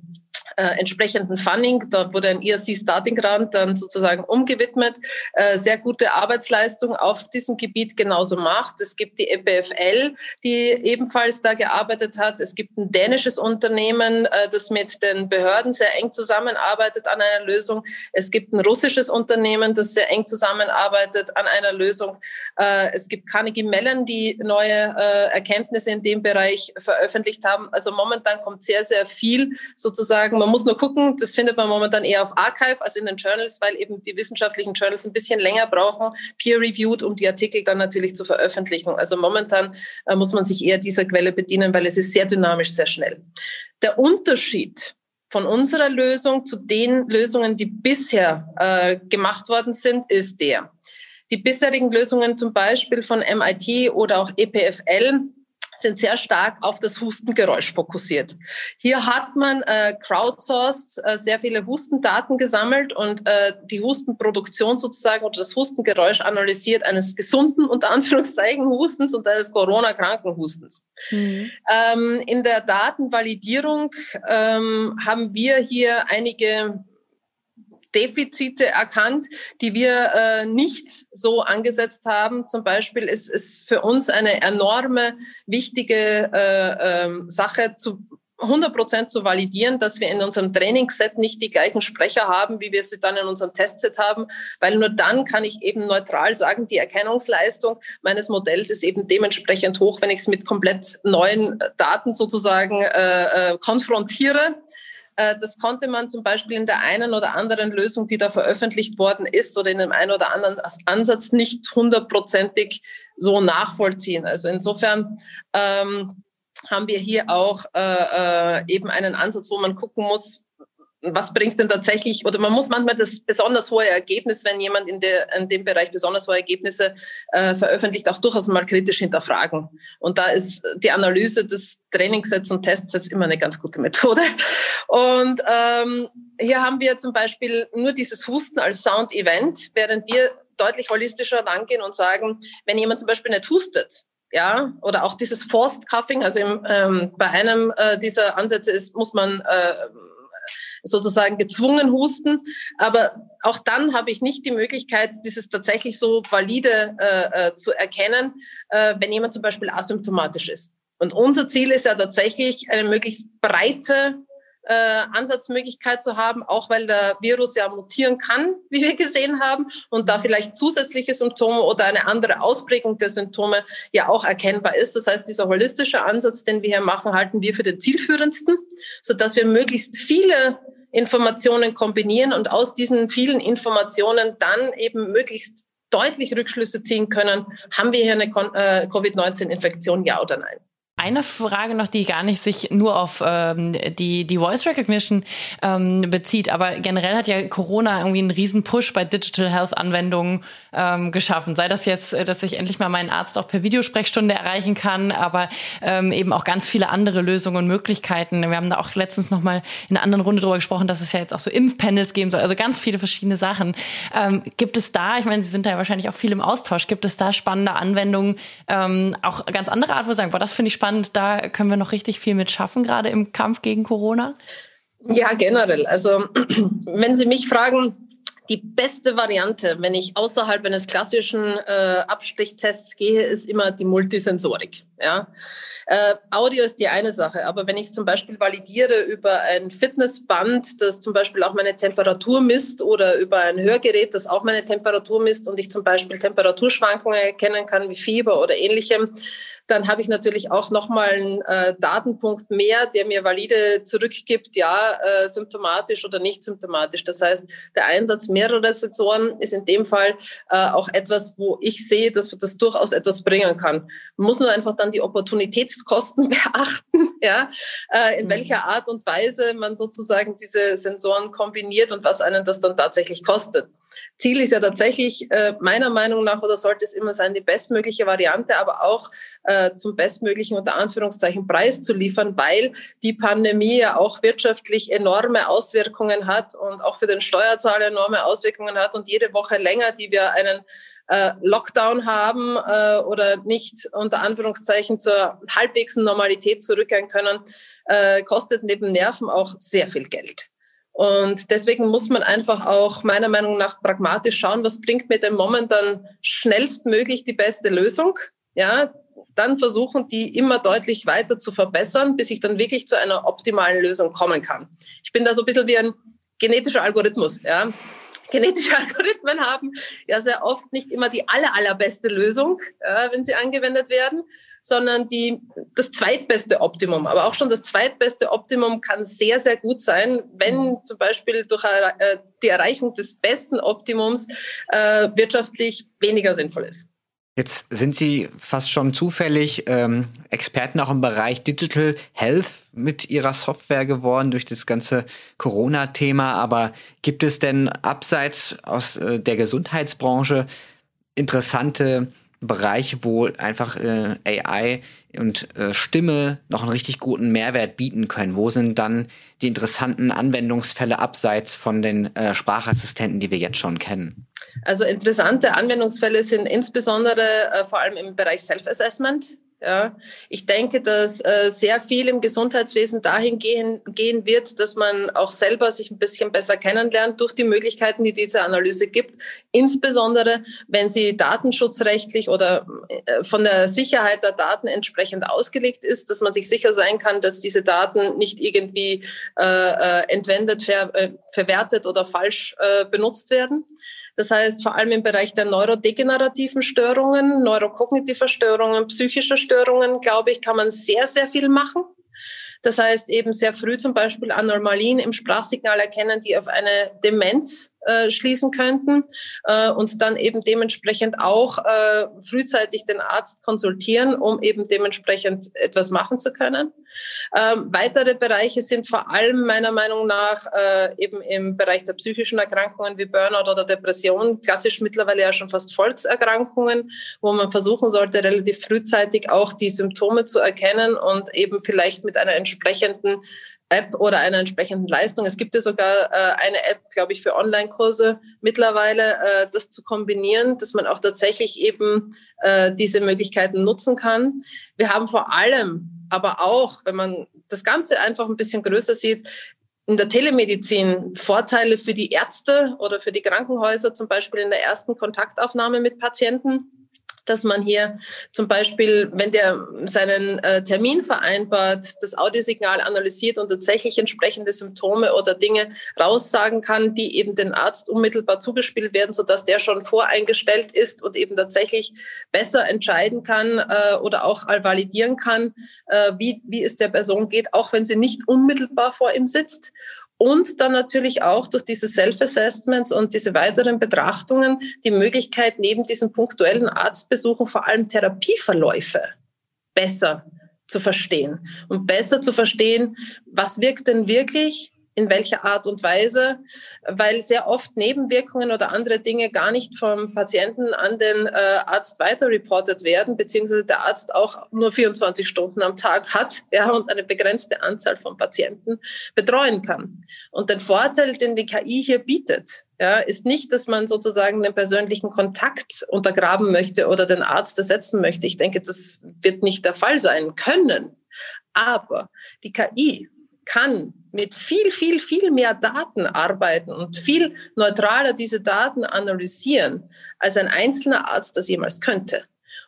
äh, entsprechenden Funding. Da wurde ein ERC Starting Grant dann sozusagen umgewidmet. Äh, sehr gute Arbeitsleistung auf diesem Gebiet genauso macht. Es gibt die EPFL, die ebenfalls da gearbeitet hat. Es gibt ein dänisches Unternehmen, äh, das mit den Behörden sehr eng zusammenarbeitet an einer Lösung. Es gibt ein russisches Unternehmen, das sehr eng zusammenarbeitet an einer Lösung. Äh, es gibt Carnegie Mellon, die neue äh, Erkenntnisse in dem Bereich veröffentlicht haben. Also momentan kommt sehr, sehr viel sozusagen man muss nur gucken, das findet man momentan eher auf Archive als in den Journals, weil eben die wissenschaftlichen Journals ein bisschen länger brauchen, peer-reviewed, um die Artikel dann natürlich zu veröffentlichen. Also momentan äh, muss man sich eher dieser Quelle bedienen, weil es ist sehr dynamisch, sehr schnell. Der Unterschied von unserer Lösung zu den Lösungen, die bisher äh, gemacht worden sind, ist der. Die bisherigen Lösungen zum Beispiel von MIT oder auch EPFL sind sehr stark auf das Hustengeräusch fokussiert. Hier hat man äh, crowdsourced äh, sehr viele Hustendaten gesammelt und äh, die Hustenproduktion sozusagen oder das Hustengeräusch analysiert eines gesunden, [LAUGHS] unter Anführungszeichen, Hustens und eines Corona-kranken Hustens. Mhm. Ähm, in der Datenvalidierung ähm, haben wir hier einige Defizite erkannt, die wir äh, nicht so angesetzt haben. Zum Beispiel ist es für uns eine enorme wichtige äh, äh, Sache zu 100 Prozent zu validieren, dass wir in unserem Trainingsset nicht die gleichen Sprecher haben, wie wir sie dann in unserem Testset haben, weil nur dann kann ich eben neutral sagen, die Erkennungsleistung meines Modells ist eben dementsprechend hoch, wenn ich es mit komplett neuen Daten sozusagen äh, äh, konfrontiere. Äh, das konnte man zum Beispiel in der einen oder anderen Lösung, die da veröffentlicht worden ist oder in dem einen oder anderen Ansatz nicht hundertprozentig so nachvollziehen. Also insofern ähm, haben wir hier auch äh, äh, eben einen Ansatz, wo man gucken muss, was bringt denn tatsächlich, oder man muss manchmal das besonders hohe Ergebnis, wenn jemand in, der, in dem Bereich besonders hohe Ergebnisse äh, veröffentlicht, auch durchaus mal kritisch hinterfragen. Und da ist die Analyse des Trainingssets und Testsets immer eine ganz gute Methode. Und ähm, hier haben wir zum Beispiel nur dieses Husten als Sound-Event, während wir deutlich holistischer rangehen und sagen, wenn jemand zum Beispiel nicht hustet, ja, oder auch dieses Forced Cuffing, also im, ähm, bei einem äh, dieser Ansätze ist, muss man äh, sozusagen gezwungen husten. Aber auch dann habe ich nicht die Möglichkeit, dieses tatsächlich so valide äh, äh, zu erkennen, äh, wenn jemand zum Beispiel asymptomatisch ist. Und unser Ziel ist ja tatsächlich eine möglichst breite äh, Ansatzmöglichkeit zu haben, auch weil der Virus ja mutieren kann, [LAUGHS] wie wir gesehen haben, und da vielleicht zusätzliche Symptome oder eine andere Ausprägung der Symptome ja auch erkennbar ist. Das heißt, dieser holistische Ansatz, den wir hier machen, halten wir für den zielführendsten, so dass wir möglichst viele Informationen kombinieren und aus diesen vielen Informationen dann eben möglichst deutlich Rückschlüsse ziehen können, haben wir hier eine äh, Covid-19-Infektion, ja oder nein. Eine Frage noch, die gar nicht sich nur auf ähm, die, die Voice Recognition ähm, bezieht, aber generell hat ja Corona irgendwie einen riesen Push bei Digital Health Anwendungen ähm, geschaffen. Sei das jetzt, äh, dass ich endlich mal meinen Arzt auch per Videosprechstunde erreichen kann, aber ähm, eben auch ganz viele andere Lösungen und Möglichkeiten. Wir haben da auch letztens noch mal in einer anderen Runde drüber gesprochen, dass es ja jetzt auch so Impfpanels geben soll, also ganz viele verschiedene Sachen. Ähm, gibt es da, ich meine, Sie sind da ja wahrscheinlich auch viel im Austausch, gibt es da spannende Anwendungen, ähm, auch ganz andere Art, wo Sie sagen, boah, das finde ich spannend, spannend. Da können wir noch richtig viel mit schaffen, gerade im Kampf gegen Corona. Ja, generell. Also [CLEARS THROAT] wenn Sie mich fragen, die beste Variante, wenn ich außerhalb eines klassischen äh, Abstichstests gehe, ist immer die Multisensorik. Ja, äh, Audio ist die eine Sache, aber wenn ich zum Beispiel validiere über ein Fitnessband, das zum Beispiel auch meine Temperatur misst oder über ein Hörgerät, das auch meine Temperatur misst und ich zum Beispiel Temperaturschwankungen erkennen kann wie Fieber oder ähnlichem, dann habe ich natürlich auch nochmal einen äh, Datenpunkt mehr, der mir valide zurückgibt, ja, äh, symptomatisch oder nicht symptomatisch. Das heißt, der Einsatz mehrerer Sensoren ist in dem Fall äh, auch etwas, wo ich sehe, dass das durchaus etwas bringen kann. Man muss nur einfach dann die Opportunitätskosten [LAUGHS] beachten, ja, äh, in mhm. welcher Art und Weise man sozusagen diese Sensoren kombiniert und was einen das dann tatsächlich kostet. Ziel ist ja tatsächlich äh, meiner Meinung nach oder sollte es immer sein, die bestmögliche Variante, aber auch äh, zum bestmöglichen unter Anführungszeichen Preis zu liefern, weil die Pandemie ja auch wirtschaftlich enorme Auswirkungen hat und auch für den Steuerzahler enorme Auswirkungen hat und jede Woche länger, die wir einen äh, Lockdown haben äh, oder nicht unter Anführungszeichen zur halbwegs Normalität zurückkehren können, äh, kostet neben Nerven auch sehr viel Geld. Und deswegen muss man einfach auch meiner Meinung nach pragmatisch schauen, was bringt mir denn momentan schnellstmöglich die beste Lösung. Ja, dann versuchen, die immer deutlich weiter zu verbessern, bis ich dann wirklich zu einer optimalen Lösung kommen kann. Ich bin da so ein bisschen wie ein genetischer Algorithmus. Ja. Genetische [LAUGHS] Algorithmen haben ja sehr oft nicht immer die aller, allerbeste Lösung, ja, wenn sie angewendet werden, sondern die, das zweitbeste Optimum. Aber auch schon das zweitbeste Optimum kann sehr, sehr gut sein, wenn mhm. zum Beispiel durch äh, die Erreichung des besten Optimums äh, wirtschaftlich weniger sinnvoll ist. Jetzt sind Sie fast schon zufällig ähm, Experten auch im Bereich Digital Health mit Ihrer Software geworden durch das ganze Corona-Thema. Aber gibt es denn abseits aus äh, der Gesundheitsbranche interessante Bereiche, wo einfach äh, AI und äh, Stimme noch einen richtig guten Mehrwert bieten können? Wo sind dann die interessanten Anwendungsfälle abseits von den äh, Sprachassistenten, die wir jetzt schon kennen? Also interessante Anwendungsfälle sind insbesondere äh, vor allem im Bereich Self-Assessment. Ja, ich denke, dass äh, sehr viel im Gesundheitswesen dahin gehen, gehen wird, dass man auch selber sich ein bisschen besser kennenlernt durch die Möglichkeiten, die diese Analyse gibt. Insbesondere, wenn sie datenschutzrechtlich oder äh, von der Sicherheit der Daten entsprechend ausgelegt ist, dass man sich sicher sein kann, dass diese Daten nicht irgendwie äh, äh entwendet, ver, äh, verwertet oder falsch äh, benutzt werden. Das heißt, vor allem im Bereich der neurodegenerativen Störungen, neurokognitiver Störungen, psychischer Störungen, glaube ich, kann man sehr, sehr viel machen. Das heißt, eben sehr früh zum Beispiel Anomalien im Sprachsignal erkennen, die auf eine Demenz äh, schließen könnten äh, und dann eben dementsprechend auch äh, frühzeitig den Arzt konsultieren, um eben dementsprechend etwas machen zu können. Ähm, weitere Bereiche sind vor allem meiner Meinung nach äh, eben im Bereich der psychischen Erkrankungen wie Burnout oder Depression, klassisch mittlerweile ja schon fast Volkserkrankungen, wo man versuchen sollte, relativ frühzeitig auch die Symptome zu erkennen und eben vielleicht mit einer entsprechenden App oder einer entsprechenden Leistung. Es gibt ja sogar äh, eine App, glaube ich, für Online-Kurse mittlerweile, äh, das zu kombinieren, dass man auch tatsächlich eben äh, diese Möglichkeiten nutzen kann. Wir haben vor allem aber auch, wenn man das Ganze einfach ein bisschen größer sieht, in der Telemedizin Vorteile für die Ärzte oder für die Krankenhäuser, zum Beispiel in der ersten Kontaktaufnahme mit Patienten dass man hier zum Beispiel, wenn der seinen äh, Termin vereinbart, das Audiosignal analysiert und tatsächlich entsprechende Symptome oder Dinge raussagen kann, die eben den Arzt unmittelbar zugespielt werden, sodass der schon voreingestellt ist und eben tatsächlich besser entscheiden kann äh, oder auch validieren kann, äh, wie, wie es der Person geht, auch wenn sie nicht unmittelbar vor ihm sitzt. Und dann natürlich auch durch diese Self-Assessments und diese weiteren Betrachtungen die Möglichkeit, neben diesen punktuellen Arztbesuchen vor allem Therapieverläufe besser zu verstehen. Und besser zu verstehen, was wirkt denn wirklich, in welcher Art und Weise, weil sehr oft Nebenwirkungen oder andere Dinge gar nicht vom Patienten an den äh, Arzt weiter reportet werden, beziehungsweise der Arzt auch nur 24 Stunden am Tag hat ja, und eine begrenzte Anzahl von Patienten betreuen kann. Und den Vorteil, den die KI hier bietet, ja, ist nicht, dass man sozusagen den persönlichen Kontakt untergraben möchte oder den Arzt ersetzen möchte. Ich denke, das wird nicht der Fall sein können. Aber die KI kann mit viel, viel, viel mehr Daten arbeiten und viel neutraler diese Daten analysieren, als ein einzelner Arzt das jemals könnte.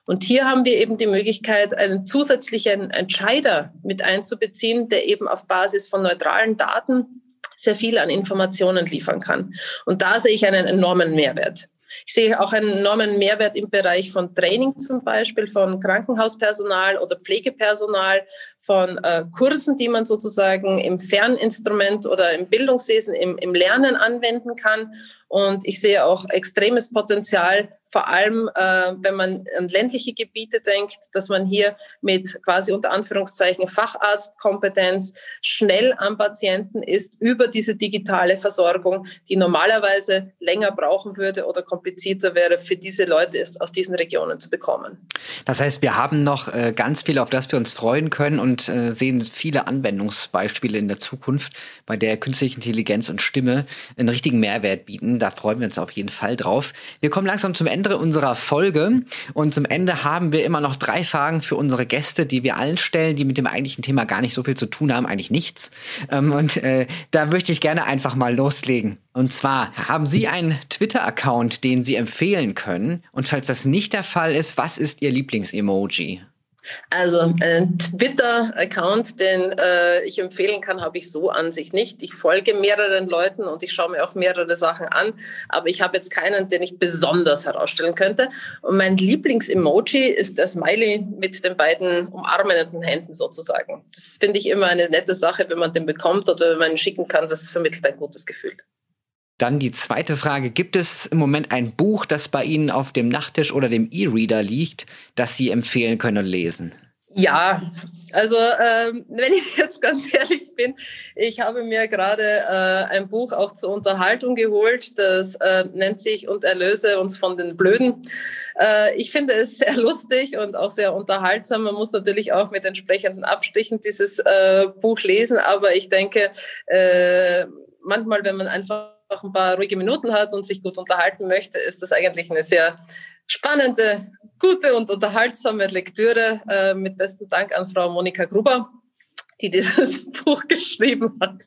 Und hier haben wir eben die Möglichkeit, einen zusätzlichen Entscheider mit einzubeziehen, der eben auf Basis von neutralen Daten sehr viel an Informationen liefern kann. Und da sehe ich einen enormen Mehrwert. Ich sehe auch einen enormen Mehrwert im Bereich von Training zum Beispiel, von Krankenhauspersonal oder Pflegepersonal, von äh, Kursen, die man sozusagen im Ferninstrument oder im Bildungswesen, im, im Lernen anwenden kann. Und ich sehe auch extremes Potenzial, vor allem äh, wenn man an ländliche Gebiete denkt, dass man hier mit quasi unter Anführungszeichen Facharztkompetenz schnell am Patienten ist über diese digitale Versorgung, die normalerweise länger brauchen würde oder komplizierter wäre für diese Leute ist, aus diesen Regionen zu bekommen. Das heißt, wir haben noch äh, ganz viel, auf das wir uns freuen können und äh, sehen viele Anwendungsbeispiele in der Zukunft, bei der künstliche Intelligenz und Stimme einen richtigen Mehrwert bieten. Da freuen wir uns auf jeden Fall drauf. Wir kommen langsam zum Ende unserer Folge und zum Ende haben wir immer noch drei Fragen für unsere Gäste, die wir allen stellen, die mit dem eigentlichen Thema gar nicht so viel zu tun haben, eigentlich nichts. Ähm, und äh, da möchte ich gerne einfach mal loslegen. Und zwar, haben Sie einen Twitter-Account, den Sie empfehlen können? Und falls das nicht der Fall ist, was ist Ihr Lieblings-Emoji? Also ein Twitter-Account, den äh, ich empfehlen kann, habe ich so an sich nicht. Ich folge mehreren Leuten und ich schaue mir auch mehrere Sachen an, aber ich habe jetzt keinen, den ich besonders herausstellen könnte. Und mein Lieblings-Emoji ist der Smiley mit den beiden umarmenden Händen sozusagen. Das finde ich immer eine nette Sache, wenn man den bekommt oder wenn man ihn schicken kann. Das vermittelt ein gutes Gefühl. Dann die zweite Frage. Gibt es im Moment ein Buch, das bei Ihnen auf dem Nachttisch oder dem E-Reader liegt, das Sie empfehlen können lesen? Ja, also ähm, wenn ich [LAUGHS] jetzt ganz ehrlich bin, ich habe mir gerade äh, ein Buch auch zur Unterhaltung geholt, das äh, nennt sich Und erlöse uns von den Blöden. Äh, ich finde es [LAUGHS] sehr lustig und auch sehr unterhaltsam. Man muss natürlich auch mit entsprechenden Abstichen dieses äh, Buch lesen, aber ich denke, äh, manchmal, wenn man einfach noch ein paar ruhige Minuten hat und sich gut unterhalten möchte, ist das eigentlich eine sehr spannende, gute und unterhaltsame Lektüre. Äh, mit besten Dank an Frau Monika Gruber, die dieses [LAUGHS] Buch geschrieben hat.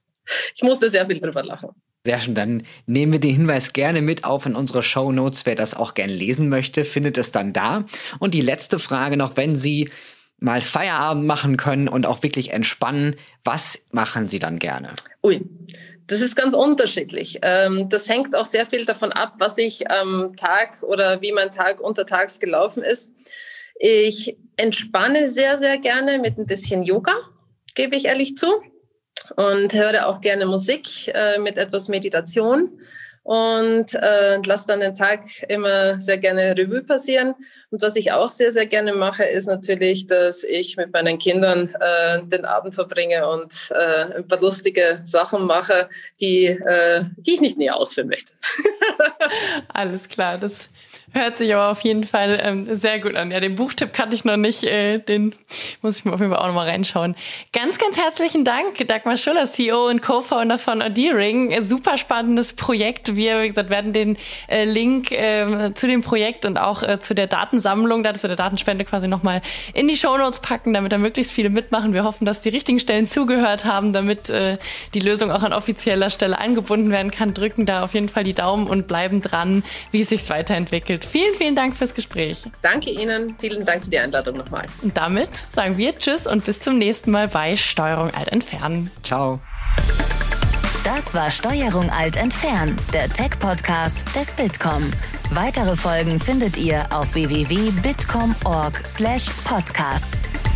Ich musste sehr viel drüber lachen. Sehr schön, dann nehmen wir den Hinweis gerne mit auf in unsere Show Notes. Wer das auch gerne lesen möchte, findet es dann da. Und die letzte Frage noch, wenn Sie mal Feierabend machen können und auch wirklich entspannen, was machen Sie dann gerne? Ui, das ist ganz unterschiedlich. Ähm, das hängt auch sehr viel davon ab, was ich am Tag oder wie mein Tag untertags gelaufen ist. Ich entspanne sehr, sehr gerne mit ein bisschen Yoga, gebe ich ehrlich zu. Und höre auch gerne Musik äh, mit etwas Meditation und äh, lasse dann den Tag immer sehr gerne Revue passieren. Und was ich auch sehr, sehr gerne mache, ist natürlich, dass ich mit meinen Kindern äh, den Abend verbringe und äh, ein paar lustige Sachen mache, die, äh, die ich nicht näher ausführen möchte. [LAUGHS] Alles klar, das Hört sich aber auf jeden Fall ähm, sehr gut an. Ja, den Buchtipp kannte ich noch nicht. Äh, den muss ich mir auf jeden Fall auch nochmal reinschauen. Ganz, ganz herzlichen Dank, Dagmar Schuller, CEO und Co-Founder von Adering. Super spannendes Projekt. Wir, wie gesagt, werden den äh, Link äh, zu dem Projekt und auch äh, zu der Datensammlung, da zu der Datenspende quasi nochmal in die Shownotes packen, damit da möglichst viele mitmachen. Wir hoffen, dass die richtigen Stellen zugehört haben, damit äh, die Lösung auch an offizieller Stelle angebunden werden kann. Drücken da auf jeden Fall die Daumen und bleiben dran, wie es sich weiterentwickelt. Vielen, vielen Dank fürs Gespräch. Danke Ihnen. Vielen Dank für die Einladung nochmal. Und damit sagen wir Tschüss und bis zum nächsten Mal bei Steuerung Alt Entfernen. Ciao. Das war Steuerung Alt Entfernen, der Tech-Podcast des Bitkom. Weitere Folgen findet ihr auf www.bitkom.org/podcast.